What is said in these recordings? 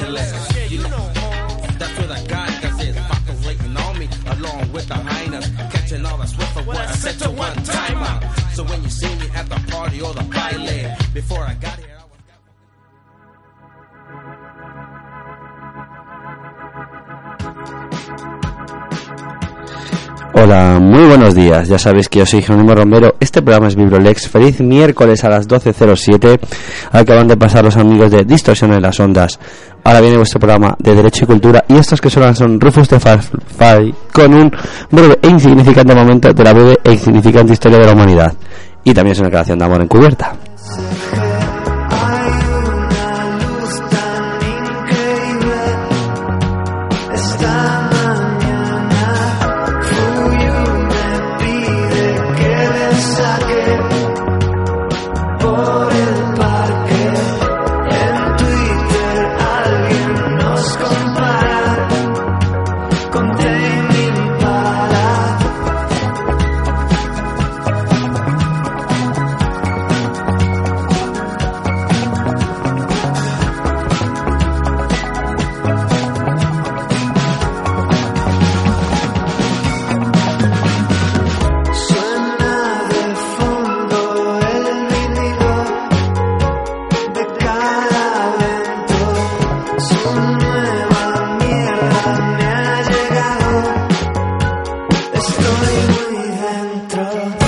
killers. You know, that's where the guy does his fuckers waiting on me, along with the hyenas, catching all the swift of what I said to one timer. So when you see me at the party or the baile, before I got here. Hola, muy buenos días. Ya sabéis que yo soy Jerónimo Romero. Este programa es Vibrolex. Feliz miércoles a las 12.07. Acaban de pasar los amigos de Distorsión en las Ondas. Ahora viene vuestro programa de Derecho y Cultura. Y estos que suenan son Rufus de Farfay con un breve e insignificante momento de la breve e insignificante historia de la humanidad. Y también es una creación de amor encubierta. muy, muy dentro.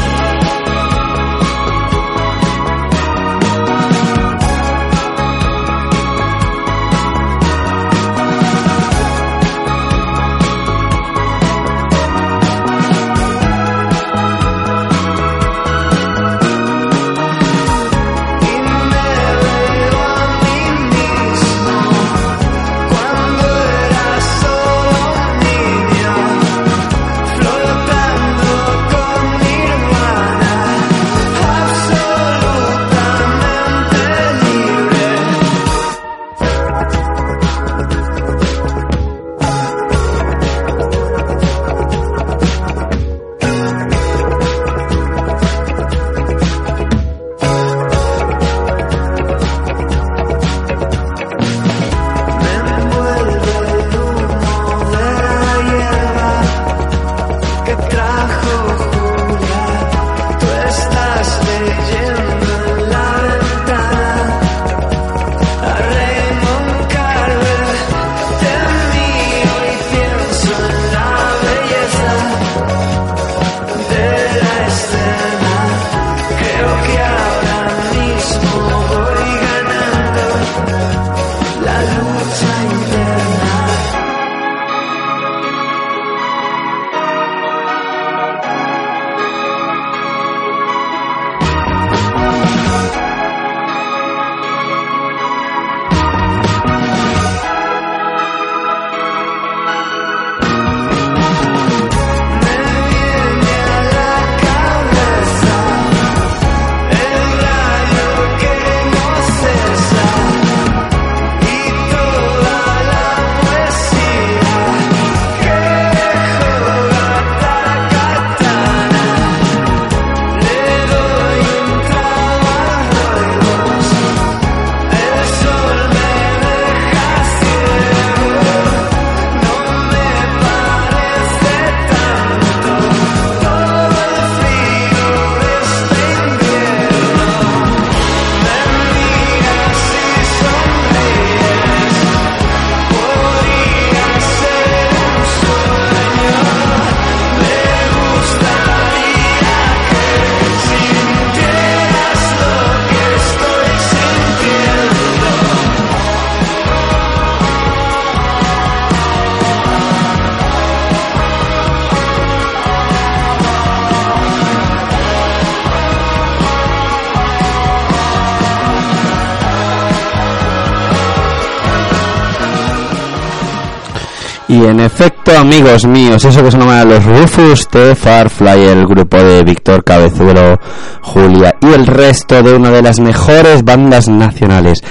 Efecto, amigos míos, eso que se llama los Rufus de Farfly, el grupo de Víctor Cabezuelo, Julia y el resto de una de las mejores bandas nacionales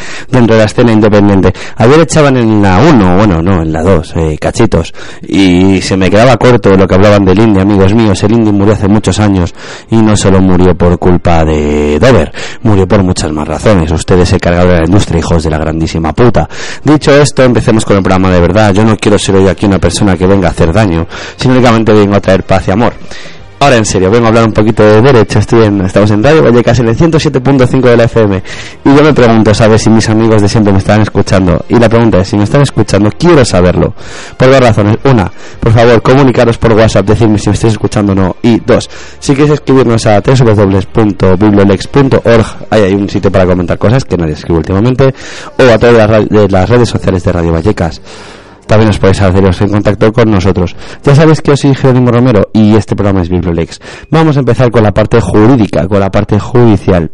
dentro de la escena independiente. Ayer echaban en la 1, bueno, no, en la 2, eh, cachitos, y se me quedaba corto lo que hablaban del indie, amigos míos. El indie murió hace muchos años y no solo murió por culpa de Dover, murió por muchas más razones. Ustedes se cargaron de la industria, hijos de la grandísima puta. Dicho esto, empecemos con el programa de verdad. Yo no quiero ser hoy aquí una persona que venga a hacer daño, sino únicamente vengo a traer paz y amor. Ahora en serio, vengo a hablar un poquito de derecho. Estoy en, estamos en Radio Vallecas en el 107.5 de la FM. Y yo me pregunto, ¿sabes? Si mis amigos de siempre me están escuchando. Y la pregunta es, si me están escuchando, quiero saberlo. Por dos razones. Una, por favor, comunicaros por WhatsApp, decirme si me estáis escuchando o no. Y dos, si queréis escribirnos a www.bibliolex.org, ahí hay un sitio para comentar cosas que nadie escribe últimamente. O a todas las, las redes sociales de Radio Vallecas también os podéis haceros en contacto con nosotros. Ya sabéis que yo soy Jerónimo Romero y este programa es Bibliolex. Vamos a empezar con la parte jurídica, con la parte judicial.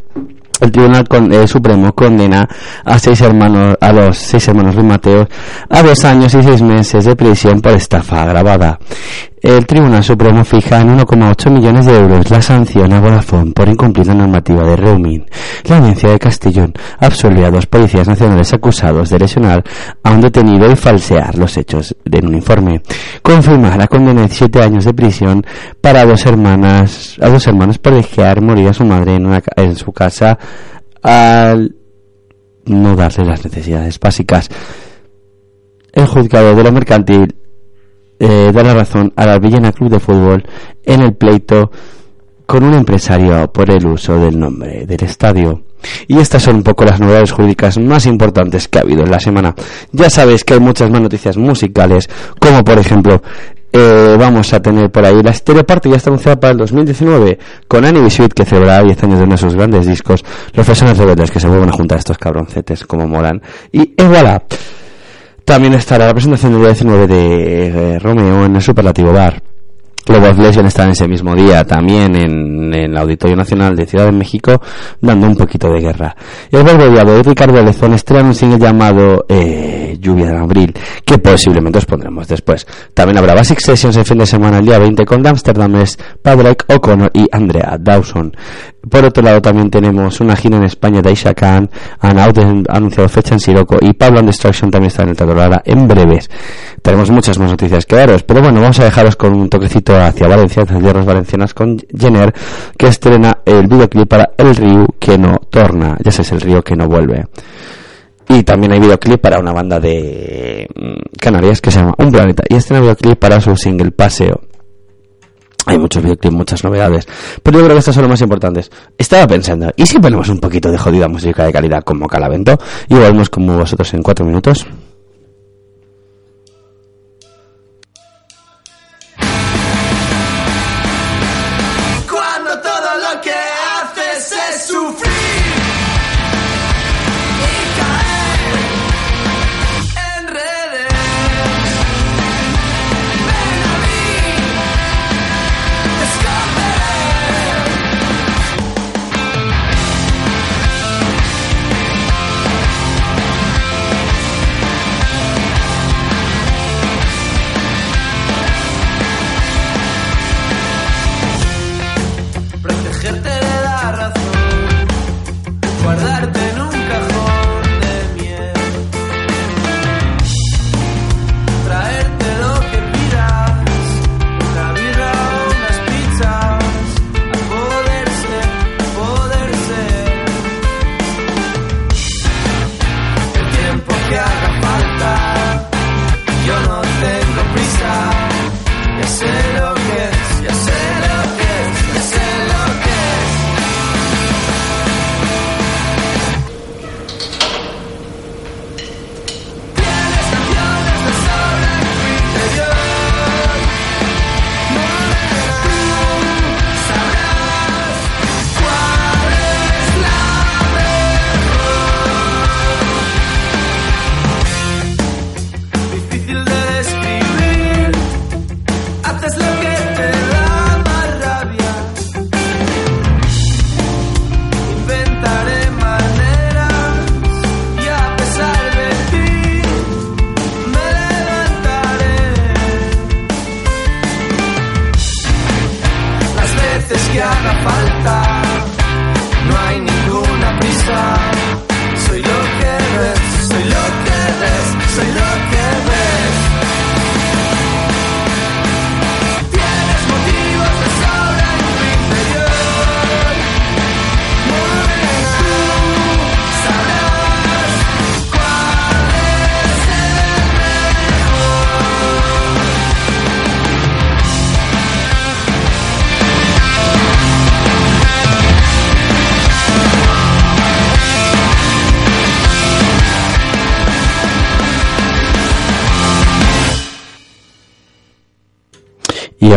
El Tribunal eh, Supremo condena a seis hermanos, a los seis hermanos de Mateo a dos años y seis meses de prisión por estafa agravada. El Tribunal Supremo fija en 1,8 millones de euros la sanción a Vodafone por incumplir la normativa de roaming. La audiencia de Castellón absolvió a dos policías nacionales acusados de lesionar a un detenido y falsear los hechos en un informe. Confirma la condena de siete años de prisión para dos hermanas, a dos hermanos por dejar morir a su madre en, una en su casa al no darle las necesidades básicas. El juzgado de lo mercantil eh, da la razón a la Villena Club de Fútbol en el pleito con un empresario por el uso del nombre del estadio. Y estas son un poco las novedades jurídicas más importantes que ha habido en la semana. Ya sabéis que hay muchas más noticias musicales, como por ejemplo, eh, vamos a tener por ahí la Stereo Party ya está anunciada para el 2019 con Annie Bisuit que celebrará 10 años de uno de sus grandes discos, Los Personas Rebeldes que se vuelven a juntar estos cabroncetes como molan. Y voilà. También estará la presentación del día 19 de eh, Romeo en el Superlativo Bar. Of Lesbian están ese mismo día también en, en el Auditorio Nacional de Ciudad de México dando un poquito de guerra. Y el Diablo de Ricardo Lezón estrena un single llamado eh, Lluvia de Abril que posiblemente os pondremos después. También habrá Basic Sessions el fin de semana el día 20 con Amsterdam Padraig O'Connor y Andrea Dawson. Por otro lado también tenemos una gira en España de Aisha Khan, anunciado fecha en Siroco y Pablo and Destruction también está en el Teatro Lara en breves. Tenemos muchas más noticias que daros, pero bueno, vamos a dejaros con un toquecito hacia Valencia, hacia tierras valencianas con Jenner, que estrena el videoclip para El Río que no torna, ya sabes, el río que no vuelve. Y también hay videoclip para una banda de mm, Canarias que se llama Un Planeta. Y estrena videoclip para su single Paseo. Hay muchos videoclips, muchas novedades. Pero yo creo que estas son las más importantes. Estaba pensando, ¿y si ponemos un poquito de jodida música de calidad como Calavento? Y volvemos como vosotros en cuatro minutos.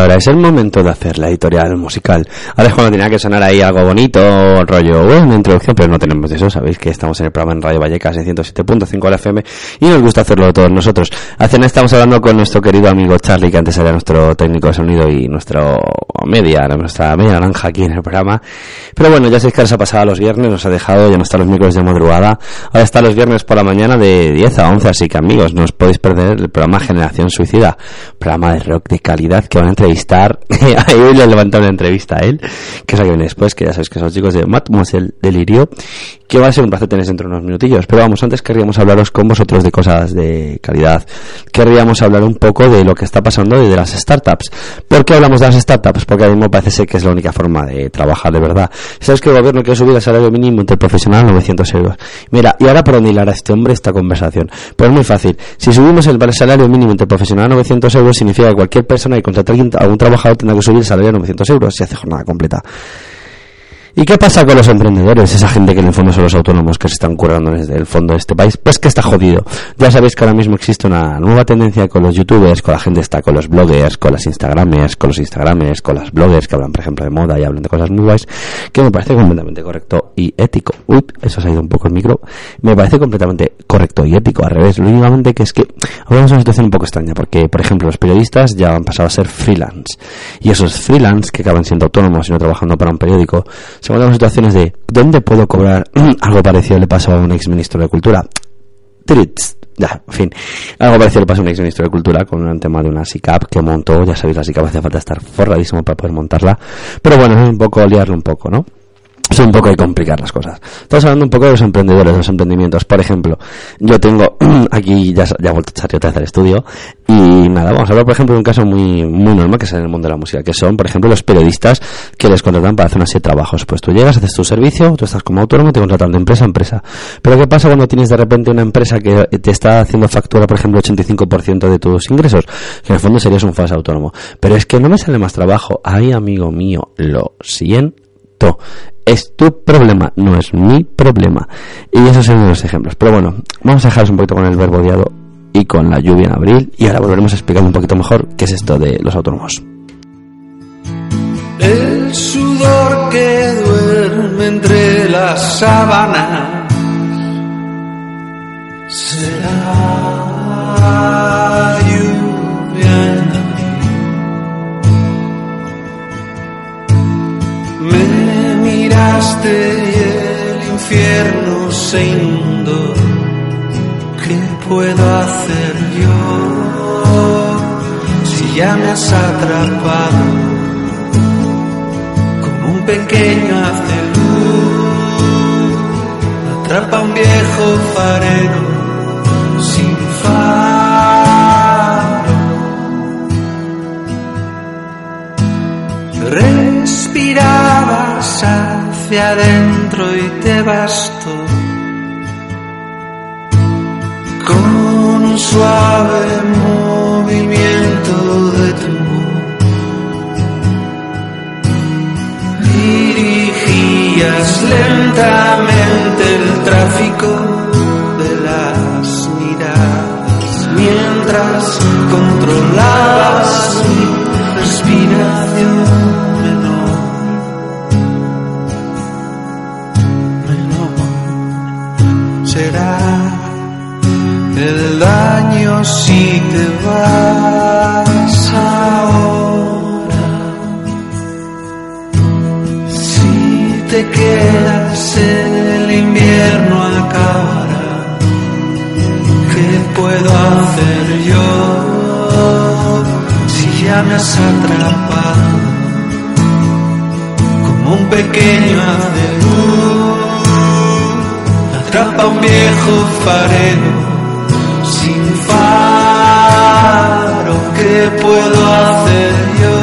Ahora es el momento de hacer la editorial musical. Ahora es cuando tenía que sonar ahí algo bonito, rollo, bueno, una introducción, pero no tenemos eso, sabéis que estamos en el programa en Radio Vallecas en 107.5 la FM y nos gusta hacerlo todos nosotros. Hace nada estamos hablando con nuestro querido amigo Charlie, que antes era nuestro técnico de sonido y nuestro media, nuestra media naranja aquí en el programa. Pero bueno, ya sabéis que ahora se ha pasado los viernes, nos ha dejado, ya no está los miércoles de madrugada, ahora está los viernes por la mañana de 10 a 11, así que amigos, no os podéis perder el programa Generación Suicida, programa de rock de calidad que van a entrevistar, hoy le he levantado una entrevista a él, que es que viene después, que ya sabéis que son los chicos de Mademoiselle Delirio, que va a ser un placer tener dentro de unos minutillos. Pero vamos, antes querríamos hablaros con vosotros de cosas de calidad. Querríamos hablar un poco de lo que está pasando y de las startups. ¿Por qué hablamos de las startups? Porque ahora mismo parece ser que es la única forma de trabajar de verdad. Sabes que el gobierno quiere subir el salario mínimo interprofesional a 900 euros. Mira, ¿y ahora por dónde hilará este hombre esta conversación? Pues muy fácil. Si subimos el salario mínimo interprofesional a 900 euros, significa que cualquier persona que contrate a algún trabajador tendrá que subir el salario a 900 euros si hace jornada completa. ¿Y qué pasa con los emprendedores? Esa gente que en el fondo son los autónomos que se están currando desde el fondo de este país. Pues que está jodido. Ya sabéis que ahora mismo existe una nueva tendencia con los youtubers, con la gente está con los bloggers, con las instagramers, con los instagramers, con las bloggers que hablan, por ejemplo, de moda y hablan de cosas muy guays, que me parece completamente correcto y ético. Uy, eso se ha ido un poco el micro. Me parece completamente correcto y ético. Al revés, lo únicamente que es que ahora es una situación un poco extraña, porque, por ejemplo, los periodistas ya han pasado a ser freelance. Y esos freelance que acaban siendo autónomos y no trabajando para un periódico, se encuentran en situaciones de ¿dónde puedo cobrar? algo parecido le pasó a un ex ministro de Cultura. Trits. Ya, en fin. Algo parecido le pasó a un ex ministro de Cultura con un tema de una SICAP que montó. Ya sabéis, la SICAP hace falta estar forradísimo para poder montarla. Pero bueno, es un poco liarlo un poco, ¿no? Es un poco de complicar las cosas. Estamos hablando un poco de los emprendedores, de los emprendimientos. Por ejemplo, yo tengo aquí, ya, ya he vuelto a echar otra vez al estudio, y nada, vamos a hablar, por ejemplo, de un caso muy, muy normal que es en el mundo de la música, que son, por ejemplo, los periodistas que les contratan para hacer una serie de trabajos. Pues tú llegas, haces tu servicio, tú estás como autónomo, te contratan de empresa a empresa. Pero ¿qué pasa cuando tienes de repente una empresa que te está haciendo factura, por ejemplo, 85% de tus ingresos? Que en el fondo serías un falso autónomo. Pero es que no me sale más trabajo. Ay, amigo mío, lo siento es tu problema, no es mi problema. Y esos son los ejemplos. Pero bueno, vamos a dejaros un poquito con el verbo odiado y con la lluvia en abril. Y ahora volveremos a explicar un poquito mejor qué es esto de los autónomos. El sudor que duerme entre las sábanas será y el infierno se inundó. ¿Qué puedo hacer yo si ya me has atrapado como un pequeño hace luz? Atrapa un viejo farero sin faro. Respirabas hacia adentro y te bastó con un suave movimiento de tu. Dirigías lentamente el tráfico de las miradas mientras controlabas mi respiración será el daño si te vas ahora. Si te quedas el invierno acabará. ¿Qué puedo hacer yo si ya me has atrapado como un pequeño haz Atrapa un viejo farero sin faro. ¿Qué puedo hacer yo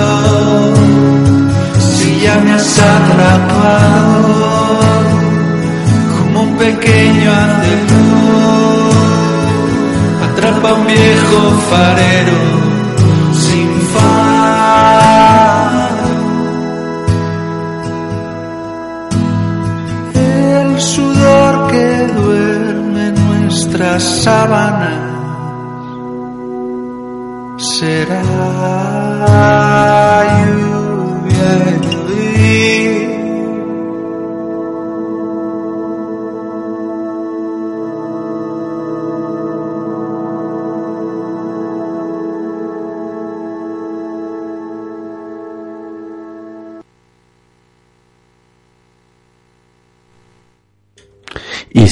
si ya me has atrapado como un pequeño luz? Atrapa un viejo farero nuestras sábanas será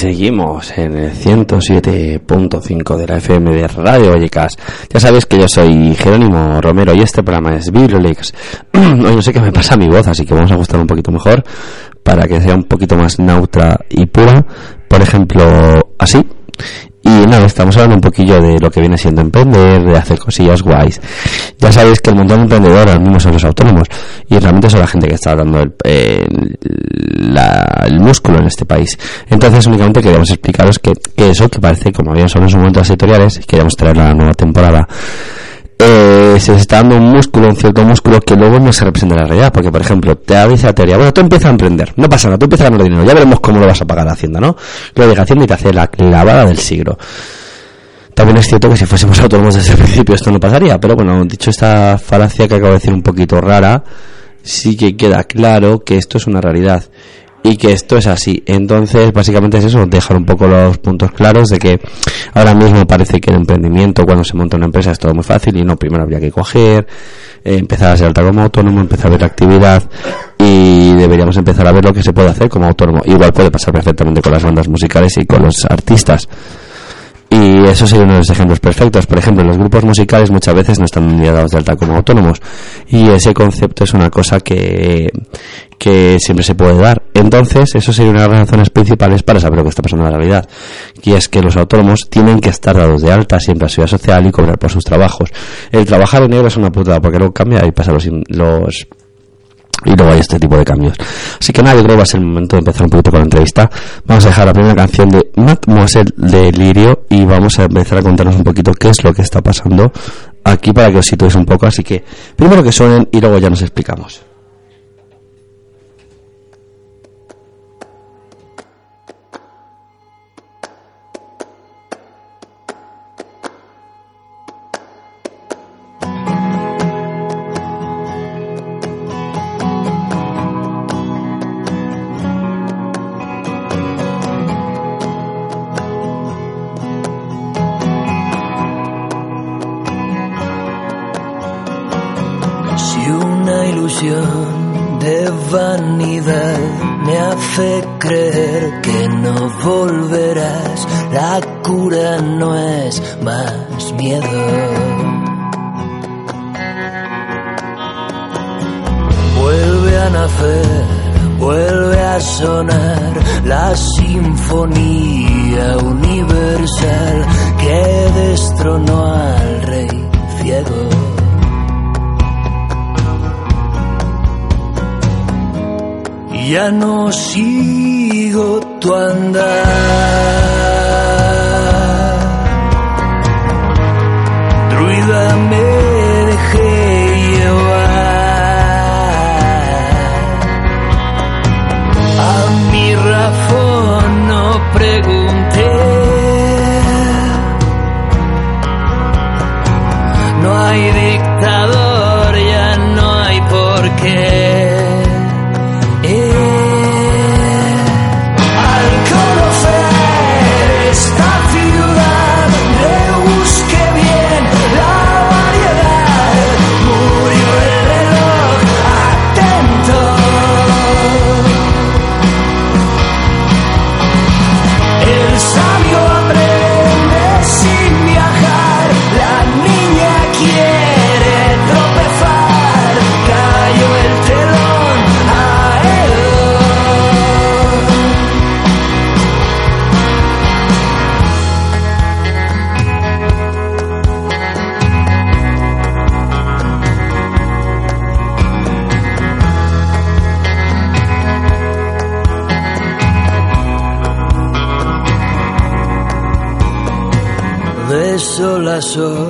seguimos en el 107.5 de la FM de Radio Vallecas. Ya sabéis que yo soy Jerónimo Romero y este programa es Bibliolex. Hoy no sé qué me pasa a mi voz, así que vamos a ajustar un poquito mejor para que sea un poquito más neutra y pura. Por ejemplo, así. Y nada, estamos hablando un poquillo de lo que viene siendo emprender, de hacer cosillas guays. Ya sabéis que el montón de emprendedores mismos son los autónomos y realmente son la gente que está dando el, el músculo en este país. Entonces únicamente queríamos explicaros que, eso, que parece como habían solo en su momento las editoriales, queríamos traer la nueva temporada eh, se está dando un músculo, un cierto músculo que luego no se representa en la realidad. Porque, por ejemplo, te dice la teoría, bueno, tú empiezas a emprender, no pasa nada, tú empiezas a ganar dinero, ya veremos cómo lo vas a pagar a Hacienda, ¿no? Lo de Hacienda y te hace la clavada del siglo. También es cierto que si fuésemos autónomos desde el principio esto no pasaría, pero bueno, dicho esta falacia que acabo de decir un poquito rara, sí que queda claro que esto es una realidad y que esto es así. Entonces, básicamente es eso, dejar un poco los puntos claros de que ahora mismo parece que el emprendimiento, cuando se monta una empresa, es todo muy fácil y no, primero habría que coger, eh, empezar a ser alta como autónomo, empezar a ver actividad y deberíamos empezar a ver lo que se puede hacer como autónomo. Igual puede pasar perfectamente con las bandas musicales y con los artistas. Y eso sería uno de los ejemplos perfectos. Por ejemplo, los grupos musicales muchas veces no están dados de alta como autónomos. Y ese concepto es una cosa que, que siempre se puede dar. Entonces, eso sería una de las razones principales para saber lo que está pasando en la realidad. Y es que los autónomos tienen que estar dados de alta siempre a vida social y cobrar por sus trabajos. El trabajar en negro es una putada porque luego cambia y pasa los, los y luego hay este tipo de cambios. Así que nada, yo creo que va a ser el momento de empezar un poquito con la entrevista. Vamos a dejar la primera canción de Mademoiselle de Lirio y vamos a empezar a contarnos un poquito qué es lo que está pasando aquí para que os situéis un poco. Así que primero que suenen y luego ya nos explicamos. Sol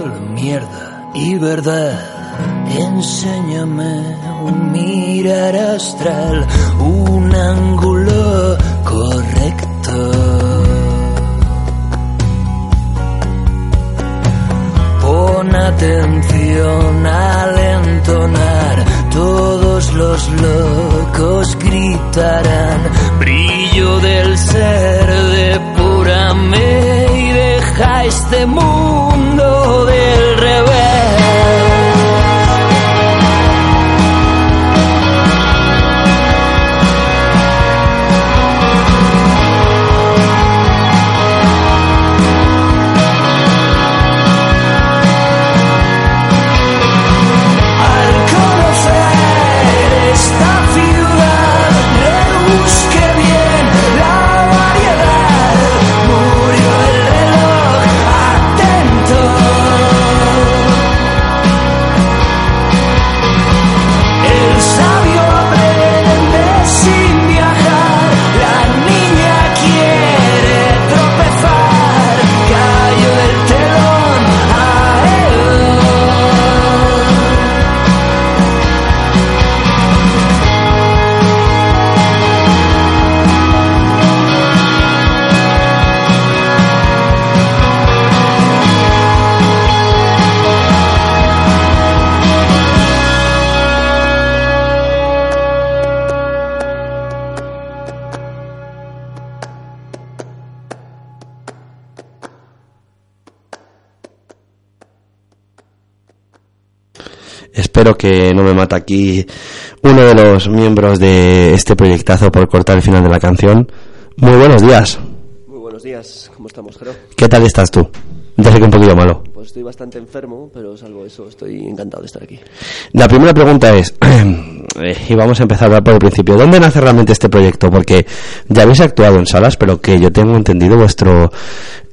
Espero que no me mate aquí uno de los miembros de este proyectazo por cortar el final de la canción. Muy buenos días. Muy buenos días, ¿cómo estamos, Jero? ¿Qué tal estás tú? Ya sé que un poquito malo. Pues estoy bastante enfermo, pero salvo eso, estoy encantado de estar aquí. La primera pregunta es, eh, y vamos a empezar por el principio, ¿dónde nace realmente este proyecto? Porque ya habéis actuado en salas, pero que yo tengo entendido vuestro,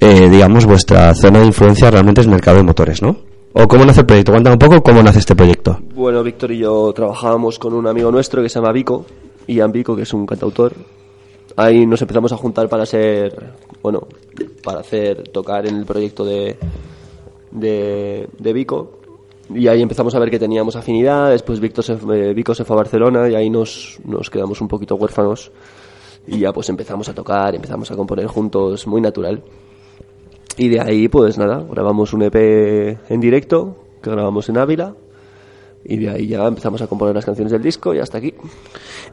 eh, digamos, vuestra zona de influencia realmente es mercado de motores, ¿no? ¿O cómo nace el proyecto? Cuéntame un poco cómo nace este proyecto. Bueno, Víctor y yo trabajábamos con un amigo nuestro que se llama Vico, Ian Vico, que es un cantautor. Ahí nos empezamos a juntar para ser, bueno, para hacer, tocar en el proyecto de, de, Vico. Y ahí empezamos a ver que teníamos afinidad. Después Víctor se, eh, Vico se fue a Barcelona y ahí nos, nos quedamos un poquito huérfanos. Y ya pues empezamos a tocar, empezamos a componer juntos, muy natural. Y de ahí, pues nada, grabamos un EP en directo, que grabamos en Ávila, y de ahí ya empezamos a componer las canciones del disco y hasta aquí.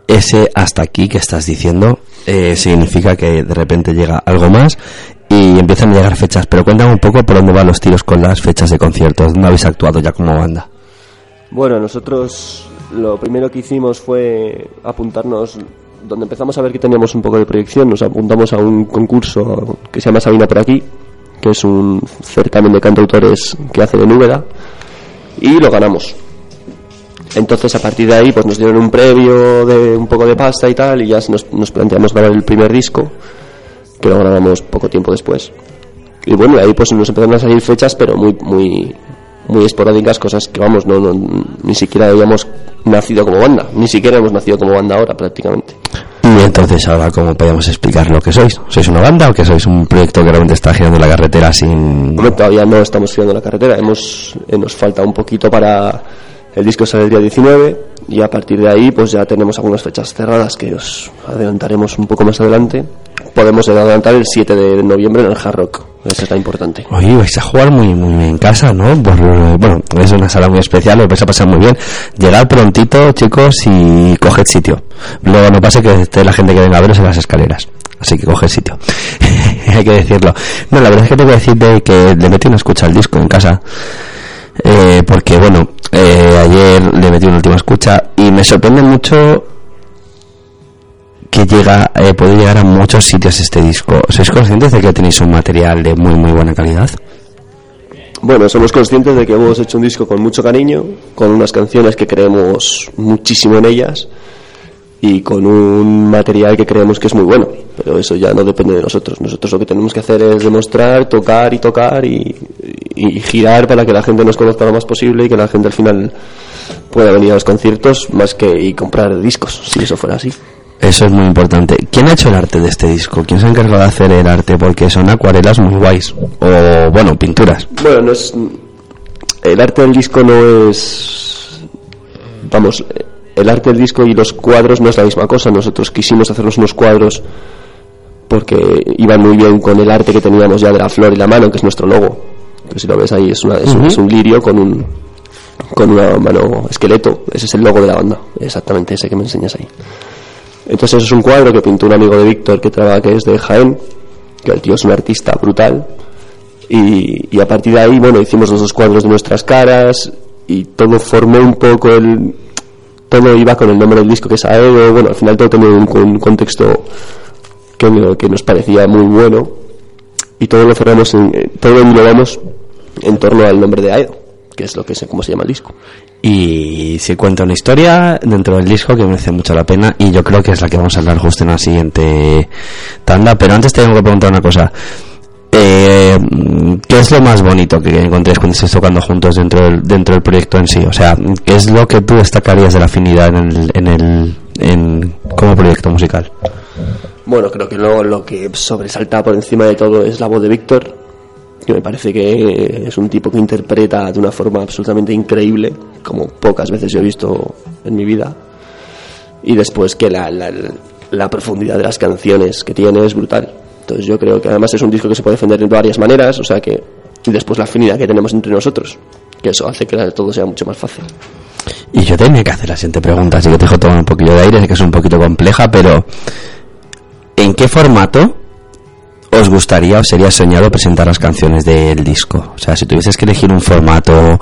Ese hasta aquí que estás diciendo eh, significa que de repente llega algo más y empiezan a llegar fechas. Pero cuéntame un poco por dónde van los tiros con las fechas de conciertos. ¿Dónde habéis actuado ya como banda? Bueno, nosotros lo primero que hicimos fue apuntarnos, donde empezamos a ver que teníamos un poco de proyección, nos apuntamos a un concurso que se llama Sabina por aquí, que es un certamen de cantautores que hace de Núbeda, y lo ganamos. Entonces a partir de ahí pues nos dieron un previo de un poco de pasta y tal y ya nos, nos planteamos grabar el primer disco que lo grabamos poco tiempo después y bueno ahí pues nos empezaron a salir fechas pero muy muy muy esporádicas cosas que vamos no, no ni siquiera habíamos nacido como banda ni siquiera hemos nacido como banda ahora prácticamente Y entonces ahora, ¿cómo podemos explicar lo que sois? ¿Sois una banda o que sois un proyecto que realmente está girando la carretera sin... Hombre, todavía no estamos girando la carretera. Hemos eh, nos falta un poquito para el disco sale el día 19 y a partir de ahí pues ya tenemos algunas fechas cerradas que os adelantaremos un poco más adelante. Podemos adelantar el 7 de noviembre en el Hard Rock esa es la importante Oye, vais a jugar muy, muy bien en casa, ¿no? Eh, bueno, es una sala muy especial, lo vais a pasar muy bien. Llegad prontito, chicos, y coged sitio. Luego no pase que esté la gente que venga a veros en las escaleras. Así que coged sitio. Hay que decirlo. No, la verdad es que tengo que decirte que le metí una escucha al disco en casa. Eh, porque, bueno, eh, ayer le metí una última escucha y me sorprende mucho que llega eh, puede llegar a muchos sitios este disco. ¿Sois conscientes de que tenéis un material de muy muy buena calidad? Bueno, somos conscientes de que hemos hecho un disco con mucho cariño, con unas canciones que creemos muchísimo en ellas y con un material que creemos que es muy bueno, pero eso ya no depende de nosotros. Nosotros lo que tenemos que hacer es demostrar, tocar y tocar y, y girar para que la gente nos conozca lo más posible y que la gente al final pueda venir a los conciertos más que y comprar discos, si eso fuera así. Eso es muy importante. ¿Quién ha hecho el arte de este disco? ¿Quién se ha encargado de hacer el arte? Porque son acuarelas muy guays. O, bueno, pinturas. Bueno, no es. El arte del disco no es. Vamos, el arte del disco y los cuadros no es la misma cosa. Nosotros quisimos hacernos unos cuadros porque iban muy bien con el arte que teníamos ya de la flor y la mano, que es nuestro logo. Que si lo ves ahí, es, una, es, un, es un lirio con un. con una mano esqueleto. Ese es el logo de la banda. Exactamente ese que me enseñas ahí. Entonces es un cuadro que pintó un amigo de Víctor que trabaja que es de Jaén, que el tío es un artista brutal. Y, a partir de ahí, bueno, hicimos los dos cuadros de nuestras caras y todo formó un poco el... Todo iba con el nombre del disco que es Aedo, bueno, al final todo tenía un, contexto que, que, nos parecía muy bueno. Y todo lo cerramos, en, todo lo en torno al nombre de Aedo, que es lo que es, como se llama el disco y se cuenta una historia dentro del disco que merece mucho la pena y yo creo que es la que vamos a hablar justo en la siguiente tanda pero antes tengo que preguntar una cosa eh, ¿qué es lo más bonito que encontréis cuando estéis tocando juntos dentro del, dentro del proyecto en sí? o sea, ¿qué es lo que tú destacarías de la afinidad en el, en el como proyecto musical? Bueno, creo que lo, lo que sobresalta por encima de todo es la voz de Víctor que me parece que es un tipo que interpreta de una forma absolutamente increíble, como pocas veces yo he visto en mi vida. Y después que la, la, profundidad de las canciones que tiene es brutal. Entonces yo creo que además es un disco que se puede defender de varias maneras, o sea que... Y después la afinidad que tenemos entre nosotros, que eso hace que todo sea mucho más fácil. Y yo tenía que hacer la siguiente pregunta, así que te dejo tomar un poquillo de aire, sé que es un poquito compleja, pero ¿en qué formato os gustaría o sería soñado presentar las canciones del disco? O sea, si tuvieses que elegir un formato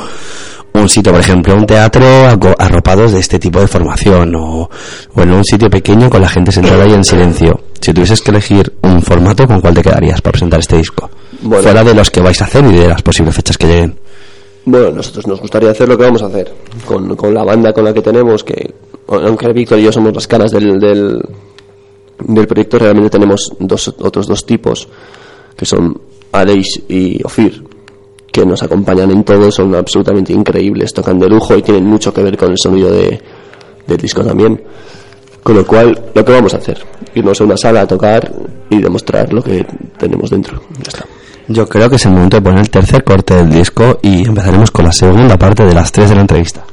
un sitio, por ejemplo, un teatro arropados de este tipo de formación o, o en un sitio pequeño con la gente sentada y en silencio. Si tuvieses que elegir un formato, ¿con cuál te quedarías para presentar este disco? Bueno. Fuera de los que vais a hacer y de las posibles fechas que lleguen. Bueno, nosotros nos gustaría hacer lo que vamos a hacer con, con la banda con la que tenemos, que aunque Víctor y yo somos las caras del, del, del proyecto, realmente tenemos dos, otros dos tipos, que son Aleix y Ofir, que nos acompañan en todo, son absolutamente increíbles, tocan de lujo y tienen mucho que ver con el sonido de, del disco también. Con lo cual, lo que vamos a hacer, irnos a una sala a tocar y demostrar lo que tenemos dentro. Ya está. Yo creo que es el momento de poner el tercer corte del disco y empezaremos con la segunda parte de las tres de la entrevista.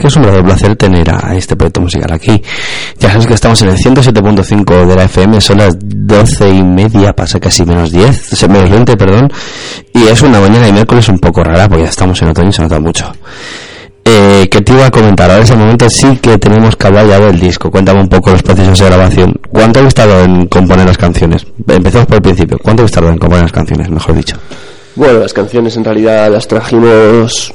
Que es un verdadero placer tener a este proyecto musical aquí. Ya sabes que estamos en el 107.5 de la FM, son las 12 y media, pasa casi menos 10, menos 20, perdón, y es una mañana de miércoles un poco rara porque ya estamos en otoño y se nota mucho. Eh, que te iba a comentar, ahora en ese momento sí que tenemos que hablar ya del disco. Cuéntame un poco los procesos de grabación. ¿Cuánto has tardado en componer las canciones? Empecemos por el principio. ¿Cuánto has tardado en componer las canciones, mejor dicho? Bueno, las canciones en realidad las trajimos.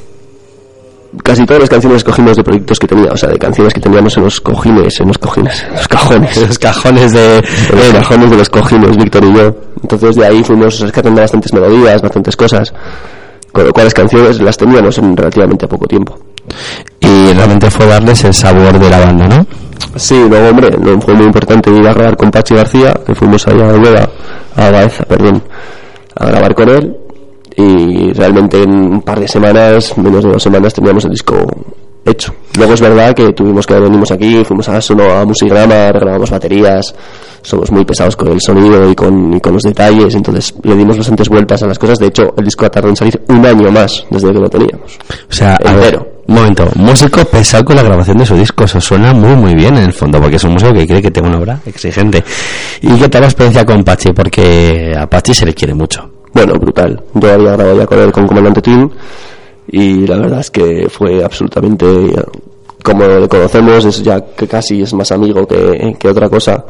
Casi todas las canciones cogimos de proyectos que tenía, o sea, de canciones que teníamos en los cojines, en los cojines, en los cajones. Los cajones de... En los cajones de los cojines, Víctor y yo. Entonces de ahí fuimos rescatando bastantes melodías, bastantes cosas. Con lo cual las canciones las teníamos en relativamente poco tiempo. Y realmente fue darles el sabor de la banda, ¿no? Sí, luego, hombre, no fue muy importante ir a grabar con Pachi García, que fuimos allá a Nueva, a Baeza, perdón, a grabar con él. Y realmente en un par de semanas, menos de dos semanas, teníamos el disco hecho. Luego es verdad que tuvimos que venimos aquí, fuimos a Sono, a Musigrama, regrabamos baterías, somos muy pesados con el sonido y con, y con los detalles, entonces le dimos bastantes vueltas a las cosas. De hecho, el disco ha tardado en salir un año más desde que lo teníamos. O sea, Entero. un momento, músico pesado con la grabación de su disco, eso suena muy muy bien en el fondo, porque es un músico que quiere que tenga una obra exigente. ¿Y qué tal la experiencia con Pachi? Porque a Pachi se le quiere mucho. Bueno, brutal. Yo había grabado ya con él con Comandante Team y la verdad es que fue absolutamente eh, como le conocemos, es ya que casi es más amigo que, que otra cosa,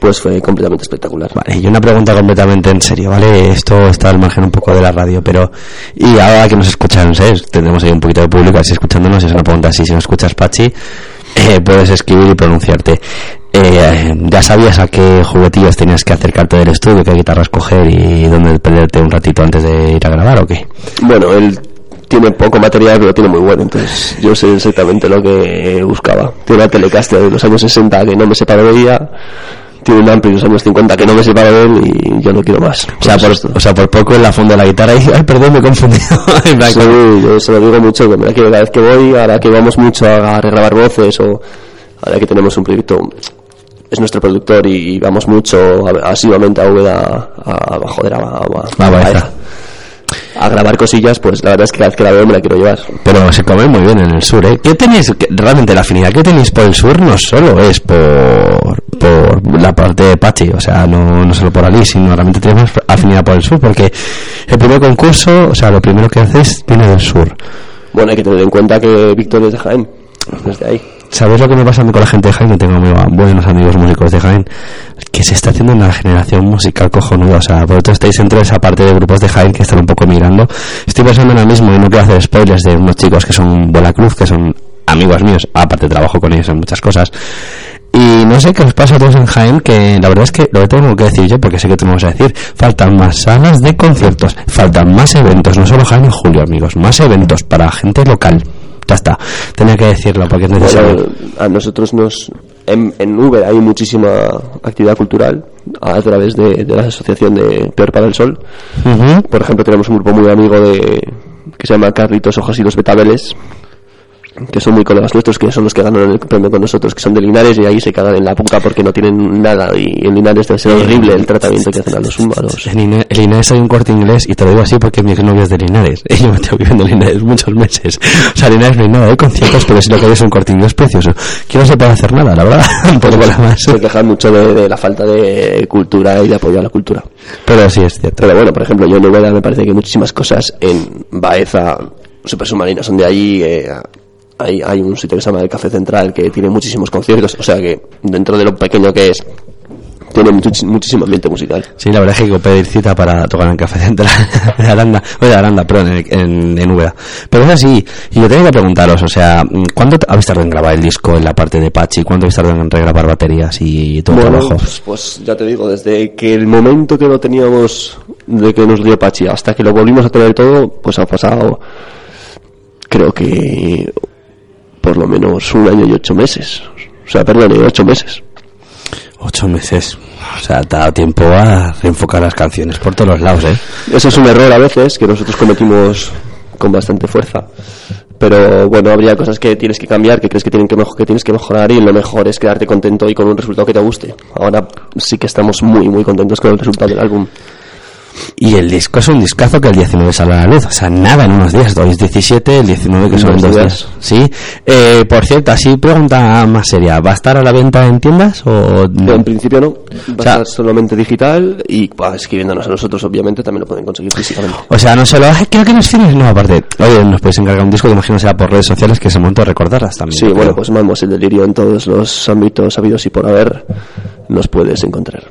pues fue completamente espectacular. Vale, y una pregunta completamente en serio, ¿vale? Esto está al margen un poco de la radio, pero... Y ahora que nos escuchan, no sé, tendremos ahí un poquito de público así escuchándonos, es una pregunta así, si no escuchas Pachi, eh, puedes escribir y pronunciarte. Eh, ¿Ya sabías a qué juguetillos tenías que acercarte del estudio, qué guitarra escoger y dónde perderte un ratito antes de ir a grabar o qué? Bueno, él tiene poco material, pero tiene muy bueno, entonces yo sé exactamente lo que buscaba. Tiene una Telecaster de los años 60 que no me separo de ella, tiene un Ampli de los años 50 que no me separo de él y yo no quiero más. O sea, por, o sea, por poco en la funda de la guitarra y, ay, perdón, me he confundido. En Sí, yo se lo digo mucho, que me la quiero cada vez que voy, ahora que vamos mucho a regrabar voces o ahora que tenemos un proyecto, es nuestro productor y vamos mucho a- asiduamente a Úbeda, a, a, joder, a, a- a- A. a grabar cosillas, pues la verdad es que cada vez que la veo me la quiero llevar. Pero se come muy bien en el sur, ¿eh? ¿Qué tenéis, realmente la afinidad que tenéis por el sur no solo es por, por la parte de Pachi, o sea, no, no solo por Ali, sino realmente tenemos afinidad por el sur, porque el primer concurso, o sea, lo primero que hacéis viene del sur. Bueno, hay que tener en cuenta que Víctor es de Jaén, desde ahí. ¿Sabes lo que me pasa a mí con la gente de Jaén? Que tengo amigo- buenos amigos músicos de Jaén. Que se está haciendo una generación musical cojonuda. O sea, vosotros estáis dentro de esa parte de grupos de Jaén que están un poco migrando. Estoy pensando ahora mismo, y no quiero hacer spoilers, de unos chicos que son Bola Cruz, que son amigos míos. Aparte, trabajo con ellos en muchas cosas. Y no sé qué os pasa a todos en Jaén, que la verdad es que lo que tengo que decir yo, porque sé que vas a decir, faltan más salas de conciertos, faltan más eventos, no solo Jaén y Julio, amigos, más eventos para gente local. Ya está, tenía que decirlo porque es necesario. Bueno, a nosotros nos en, en Uber hay muchísima actividad cultural a través de, de la asociación de Peor para el Sol. Por ejemplo, tenemos un grupo muy amigo de que se llama Carlitos Ojos y los Betabeles, que son muy colegas nuestros, que son los que ganan el premio con nosotros, que son de Linares y ahí se cagan en la puta porque no tienen nada y en Linares debe ser horrible el tratamiento que hacen a los húngaros. En Lina- en Linares hay un corte inglés y te lo digo así porque mi exnovia es de Linares. Y yo me tengo viviendo en Linares muchos meses. O sea, Linares no hay nada, hay conciertos, pero sí lo que hay es un corte inglés precioso. Que no se puede hacer nada, la verdad. Un poco la más. Se quejan mucho de, de la falta de cultura y de apoyo a la cultura. Pero sí es cierto. Pero bueno, por ejemplo, yo en Úbeda me parece que muchísimas cosas en Baeza, Super Submarino, son de allí. eh, hay, hay un sitio que se llama el Café Central que tiene muchísimos conciertos. O sea que dentro de lo pequeño que es, tiene muchísimo ambiente musical. Sí, la verdad es que hay que pedir cita para tocar en el Café Central de Aranda, o de Aranda, perdón, en, en, en Úbeda. Pero es así, y yo tengo que preguntaros, o sea, ¿cuándo habéis tardado en grabar el disco en la parte de Pachi? ¿Cuándo habéis tardado en regrabar baterías y todo el trabajo? pues, pues ya te digo, desde que el momento que lo teníamos, de que nos dio Pachi, hasta que lo volvimos a tener todo, pues ha pasado, creo que por lo menos un año y ocho meses. O sea, perdón, ocho meses. Ocho meses. O sea, te ha dado tiempo a reenfocar las canciones por todos los lados, ¿eh? Eso es un error a veces que nosotros cometimos con bastante fuerza. Pero bueno, habría cosas que tienes que cambiar, que crees que, tienen que, que tienes que mejorar y lo mejor es quedarte contento y con un resultado que te guste. Ahora sí que estamos muy, muy contentos con el resultado del álbum. Y el disco es un discazo que el 19 sale a la luz. O sea, nada en unos días. Hoy es 17, el 19 que son dos días. días. Sí. Eh, por cierto, así pregunta más seria. ¿Va a estar a la venta en tiendas o no? En principio no, va O sea- a estar solamente digital y bah, escribiéndonos a nosotros, obviamente, también lo pueden conseguir físicamente. O sea, no solo, "Ay, creo que nos fines, no, aparte, oye, nos podéis encargar un disco que imagino será por redes sociales, que es el momento de recordarlas también. Sí, bueno, pues Mamos el delirio en todos los ámbitos habidos y por haber, nos puedes encontrar.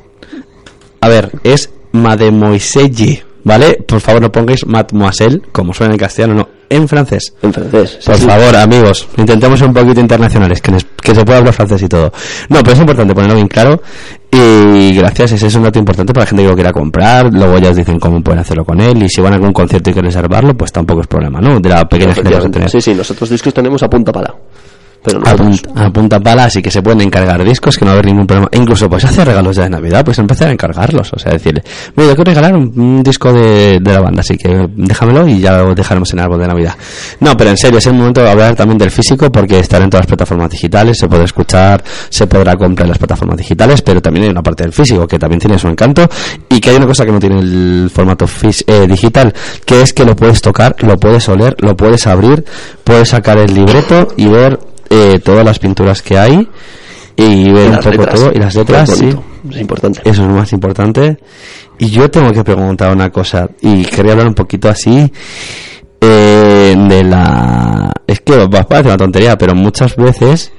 A ver, es Mademoiselle, ¿vale? Por favor, no pongáis Mademoiselle, como suena en castellano, no, en francés. En francés. sí, Por sí. favor, amigos, intentemos ser un poquito internacionales, que, nos- que se pueda hablar francés y todo. No, pero es importante ponerlo bien claro. Y gracias, ese es un dato importante para la gente que lo quiera comprar. Luego ya os dicen cómo pueden hacerlo con él. Y si van a algún concierto y quieren reservarlo, pues tampoco es problema, ¿no? De la pequeña gente que vas a tener. Sí, sí, nosotros discos tenemos a punta pala. Pero A nosotros, punta, a punta pala, así que se pueden encargar discos, que no va a haber ningún problema. E incluso, pues hacer regalos ya de Navidad, pues empezar a encargarlos. O sea, decirle, mira, yo quiero regalar un, un disco de, de la banda, así que déjamelo y ya lo dejaremos en el árbol de Navidad. No, pero en serio, es el momento de hablar también del físico, porque estará en todas las plataformas digitales, se puede escuchar, se podrá comprar en las plataformas digitales, pero también hay una parte del físico que también tiene su encanto y que hay una cosa que no tiene el formato fis- eh, digital, que es que lo puedes tocar, lo puedes oler, lo puedes abrir, puedes sacar el libreto y ver eh, todas las pinturas que hay y ver un poco letras. todo y las letras, sí. Es importante. Eso es lo más importante. Y yo tengo que preguntar una cosa, y quería hablar un poquito así eh, de la... Es que os parece una tontería, pero muchas veces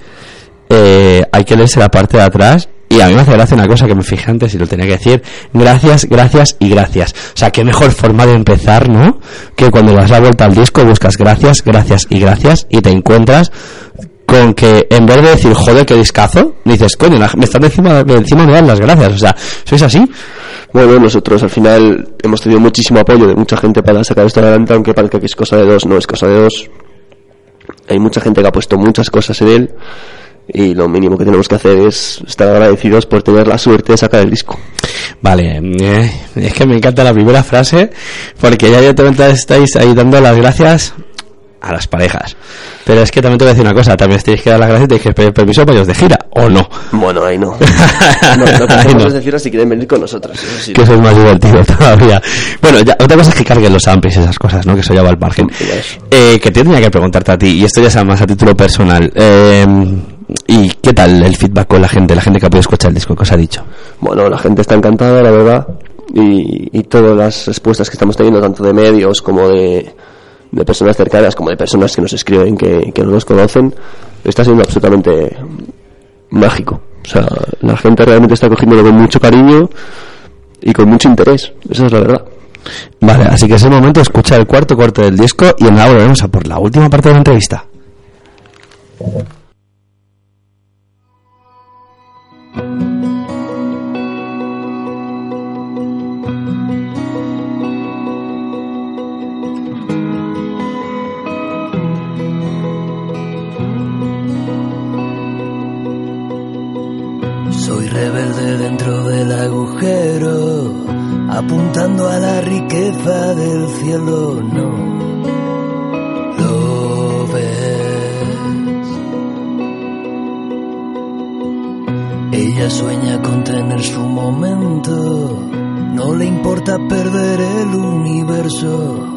eh, hay que leerse la parte de atrás. Y a mí me hace gracia una cosa que me fijé antes y lo tenía que decir. Gracias, gracias y gracias. O sea, qué mejor forma de empezar, ¿no? Que cuando das la vuelta al disco buscas gracias, gracias y gracias y te encuentras con que en vez de decir joder qué discazo, dices coño, me están encima, encima me dan las gracias. O sea, ¿sois así? Bueno, nosotros al final hemos tenido muchísimo apoyo de mucha gente para sacar esto adelante, aunque parezca que es cosa de dos, no es cosa de dos. Hay mucha gente que ha puesto muchas cosas en él y lo mínimo que tenemos que hacer es estar agradecidos por tener la suerte de sacar el disco. Vale, eh, es que me encanta la primera frase porque ya directamente estáis ahí dando las gracias a las parejas. Pero es que también te voy a decir una cosa, también tenéis que dar las gracias y tenéis que pedir permiso para iros de gira, ¿o no? Bueno, ahí no. no que Ahí no. es decir si quieren venir con nosotros. sí. Que eso es más divertido todavía. Bueno, ya, otra cosa es que carguen los amplis y esas cosas, ¿no? Que eso ya va al margen. Eh, que te tenía que preguntarte a ti, y esto ya sea más a título personal. Eh, ¿Y qué tal el feedback con la gente, la gente que ha podido escuchar el disco? ¿Qué os ha dicho? Bueno, la gente está encantada, la verdad. Y, y todas las respuestas que estamos teniendo, tanto de medios como de, de personas cercanas, como de personas que nos escriben que, que no nos conocen, está siendo absolutamente mágico. O sea, la gente realmente está cogiéndolo con mucho cariño y con mucho interés. Esa es la verdad. Vale, así que es el momento de escuchar el cuarto corte del disco y en nada volvemos a por la última parte de la entrevista. Rebelde dentro del agujero, apuntando a la riqueza del cielo, no lo ves. Ella sueña con tener su momento, no le importa perder el universo,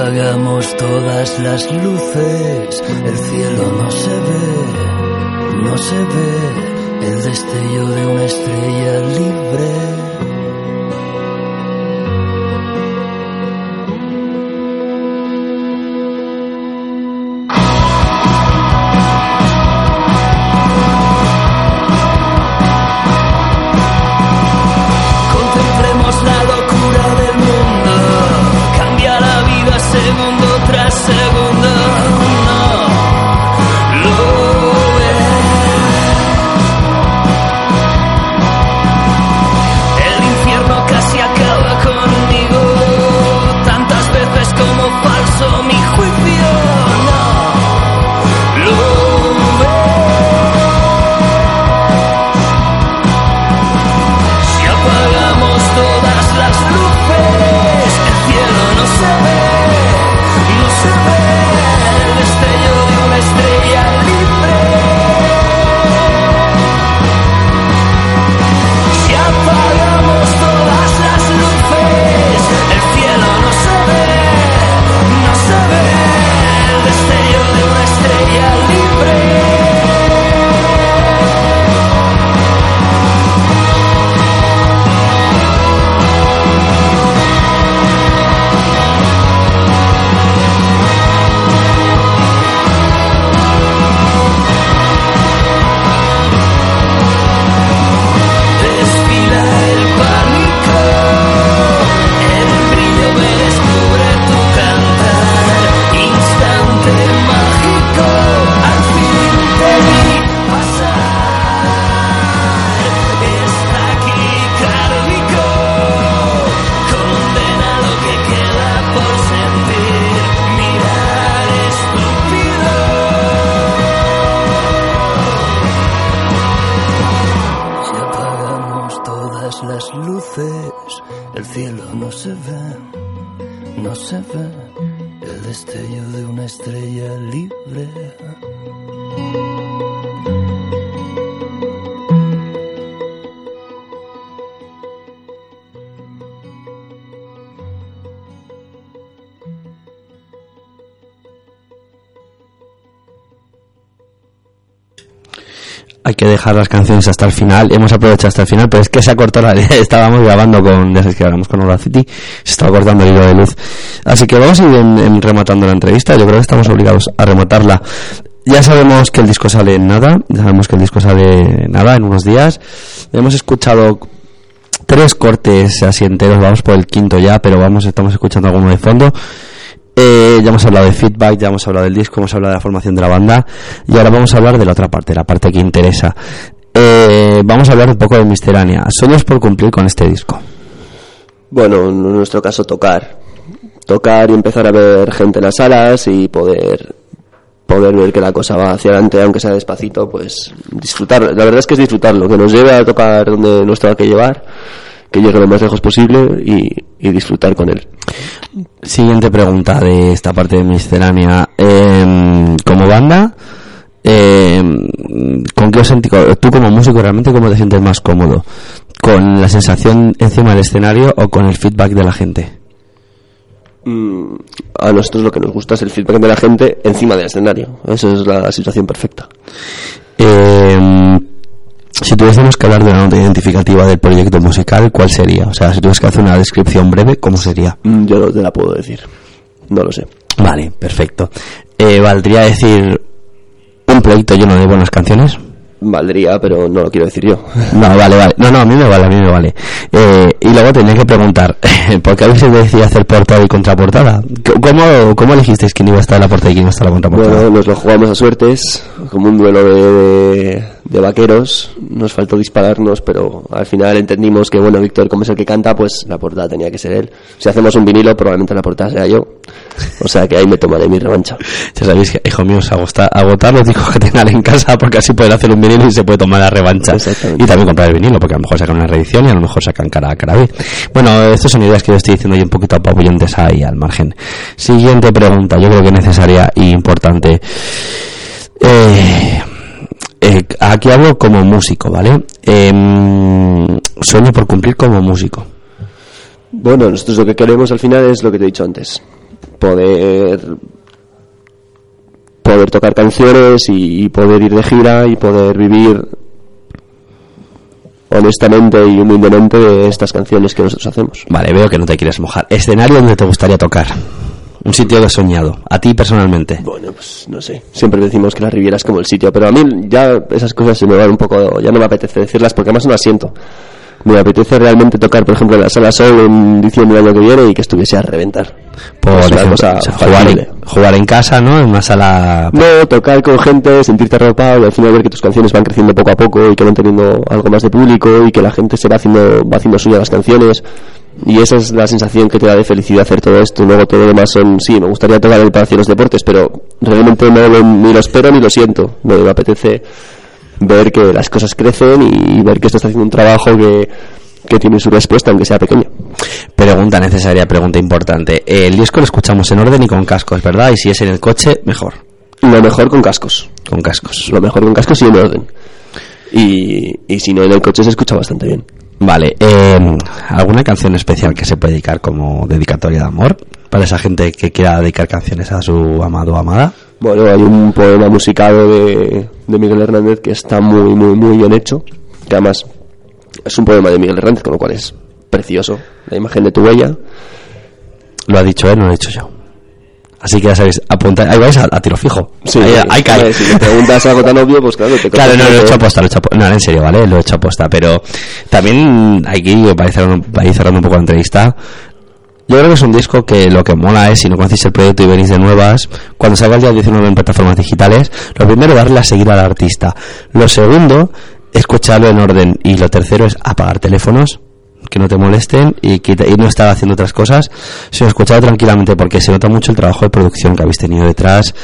apagamos todas las luces, el cielo no se ve, no se ve el destello de una estrella libre. Que dejar las canciones hasta el final. Hemos aprovechado hasta el final, pero es que se ha cortado la Estábamos grabando con, ya sabes que grabamos con Audacity, se estaba cortando el hilo de luz. Así que vamos a ir en rematando la entrevista. Yo creo que estamos obligados a rematarla. Ya sabemos que el disco sale en nada, ya sabemos que el disco sale en nada, en unos días. Hemos escuchado tres cortes así enteros, vamos por el quinto ya, pero vamos, estamos escuchando alguno de fondo. Eh, ya hemos hablado de feedback, ya hemos hablado del disco, hemos hablado de la formación de la banda y ahora vamos a hablar de la otra parte, la parte que interesa. Eh, vamos a hablar un poco de Misterania. Sueños por cumplir con este disco. Bueno, en nuestro caso tocar. Tocar y empezar a ver gente en las salas y poder poder ver que la cosa va hacia adelante, aunque sea despacito, pues disfrutar. La verdad es que es disfrutarlo, que nos lleve a tocar donde nos tenga que llevar, que llegue lo más lejos posible y, y disfrutar con él. Siguiente pregunta de esta parte de Misterania. Eh, como banda, eh, ¿con qué os sentís? Tú como músico, ¿realmente cómo te sientes más cómodo? ¿Con la sensación encima del escenario o con el feedback de la gente? Mm, a nosotros lo que nos gusta es el feedback de la gente encima del escenario. Eso es la situación perfecta. Eh, si tuviésemos que hablar de una nota identificativa del proyecto musical, ¿cuál sería? O sea, si tuvieses que hacer una descripción breve, ¿cómo sería? Mm, Yo no te la puedo decir. No lo sé. Vale, perfecto. Eh, ¿Valdría decir un proyecto lleno de buenas canciones? Valdría, pero no lo quiero decir yo. No, vale, vale. No, no, a mí me vale, a mí me vale. Eh, y luego tenía que preguntar, ¿por qué habéis decidido hacer portada y contraportada? ¿Cómo, ¿Cómo elegisteis quién iba a estar en la portada y quién iba a estar en la contraportada? Bueno, nos lo jugamos a suertes, como un duelo de, vaqueros. Nos faltó dispararnos, pero al final entendimos que, bueno, Víctor, como es el que canta, pues la portada tenía que ser él. Si hacemos un vinilo, probablemente la portada sea yo. O sea que ahí me tomaré mi revancha. Ya sabéis que, hijo mío, os agosta- agotar los discos que tengan en casa porque así pueden hacer un vinilo y se puede tomar la revancha. Y también comprar el vinilo porque a lo mejor sacan una reedición y a lo mejor sacan cara a cara B. Bueno, estas son ideas que yo estoy diciendo y un poquito apabullentes ahí al margen. Siguiente pregunta, yo creo que necesaria y importante. Eh, eh, aquí hablo como músico, ¿vale? Em, sueño por cumplir como músico. Bueno, nosotros lo que queremos al final es lo que te he dicho antes. Poder poder tocar canciones y, y poder ir de gira y poder vivir honestamente y humildemente de estas canciones que nosotros hacemos. Vale, veo que no te quieres mojar. Escenario donde te gustaría tocar. Un sitio que has soñado. A ti personalmente. Bueno, pues no sé. Siempre decimos que la Riviera es como el sitio, pero a mí ya esas cosas se me van un poco. Ya no me apetece decirlas porque además no las siento. Me apetece realmente tocar, por ejemplo, en la Sala Sol en diciembre del año que viene y que estuviese a reventar. Por Es una ejemplo, cosa o sea, jugar, en, jugar en casa, ¿no? En una sala. No, tocar con gente, sentirte arropado y al final ver que tus canciones van creciendo poco a poco y que van teniendo algo más de público y que la gente se va haciendo, va haciendo suya las canciones. Y esa es la sensación que te da de felicidad hacer todo esto. Luego todo lo demás son, sí, me gustaría tocar en el Palacio de los Deportes, pero realmente no lo- ni lo espero ni lo siento. Me, me apetece ver que las cosas crecen y ver que esto está haciendo un trabajo que, que tiene su respuesta, aunque sea pequeña. Pregunta necesaria, pregunta importante. El disco lo escuchamos en orden y con cascos, ¿verdad? Y si es en el coche, mejor. Lo mejor con cascos. Con cascos. Lo mejor con cascos y en orden. Y, y si no, en el coche se escucha bastante bien. Vale. eh, ¿Alguna canción especial que se puede dedicar como dedicatoria de amor? Para esa gente que quiera dedicar canciones a su amado o amada. Bueno, hay un poema musicado de, de Miguel Hernández que está muy, muy, muy bien hecho. Que además es un poema de Miguel Hernández, con lo cual es precioso. La imagen de tu huella. Lo ha dicho él, no lo he dicho yo. Así que ya sabéis, apunta, ahí vais a, a tiro fijo. ahí, ahí cae. Si me preguntas algo tan obvio, pues claro, te Claro, no, lo he hecho aposta, lo he hecho aposta. No, en serio, ¿vale? Lo he hecho aposta. Pero también aquí, para ir cerrando, para ir cerrando un poco la entrevista, yo creo que es un disco que lo que mola es, si no conocéis el proyecto y venís de nuevas, cuando salga el día 19 en plataformas digitales, lo primero, darle a seguir al artista. Lo segundo, escucharlo en orden. Y lo tercero es apagar teléfonos, que no te molesten y, quita- y no estar haciendo otras cosas, sino escucharlo tranquilamente porque se nota mucho el trabajo de producción que habéis tenido detrás.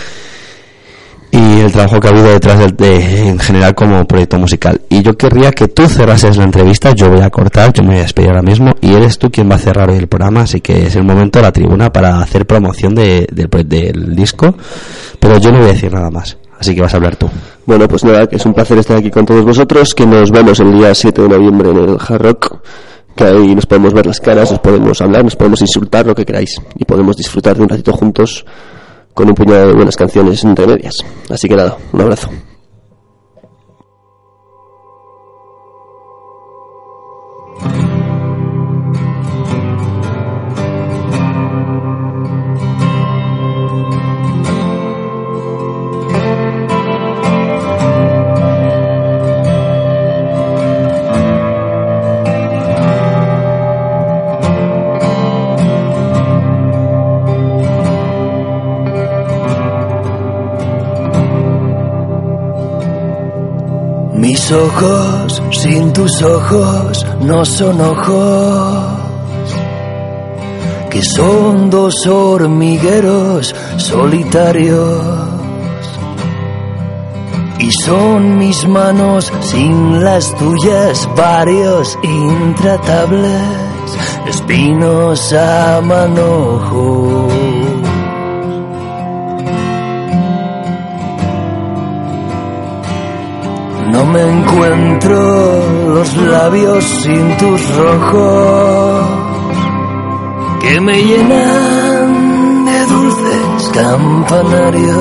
Y el trabajo que ha habido detrás del, de, en general como proyecto musical. Y yo querría que tú cerrases la entrevista, yo voy a cortar, yo me voy a despedir ahora mismo y eres tú quien va a cerrar hoy el programa, así que es el momento de la tribuna para hacer promoción de, del disco, pero yo no voy a decir nada más. Así que vas a hablar tú. Bueno, pues nada, que es un placer estar aquí con todos vosotros, que nos vemos el día 7 de noviembre en el Hard Rock, que ahí nos podemos ver las caras, nos podemos hablar, nos podemos insultar, lo que queráis, y podemos disfrutar de un ratito juntos con un puñado de buenas canciones entre medias. Así que nada, un abrazo. Ojos sin tus ojos no son ojos, que son dos hormigueros solitarios. Y son mis manos sin las tuyas varios intratables espinos a manojo. Me encuentro los labios sin tus rojos que me llenan de dulces campanarios.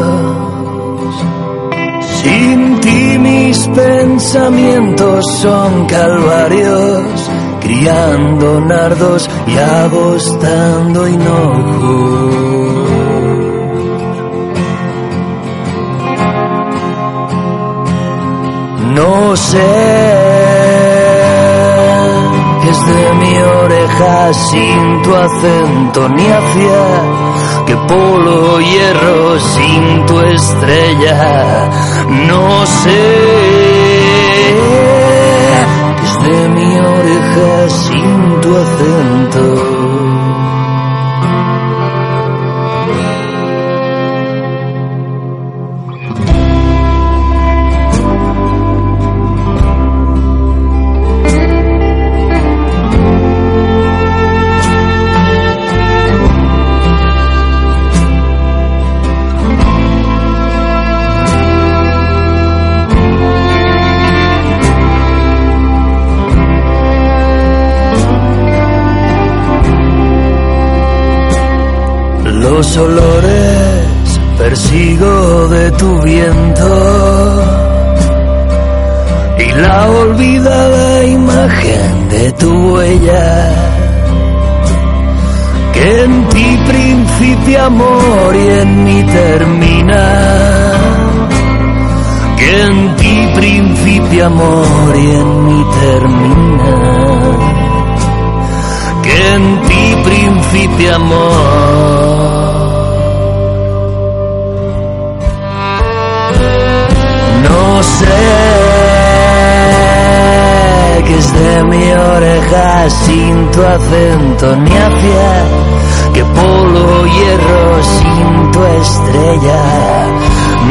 Sin ti mis pensamientos son calvarios, criando nardos y agostando hinojos. No sé que es de mi oreja sin tu acento ni hacia que polo hierro sin tu estrella. No sé que es de mi oreja sin tu acento. Los olores persigo de tu viento. Y la olvidada imagen de tu huella que en ti principia amor y en mí termina. Que en ti principia amor y en mí termina. Que en ti principia amor de mi oreja sin tu acento ni hacia que polo hierro sin tu estrella.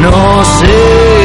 No sé.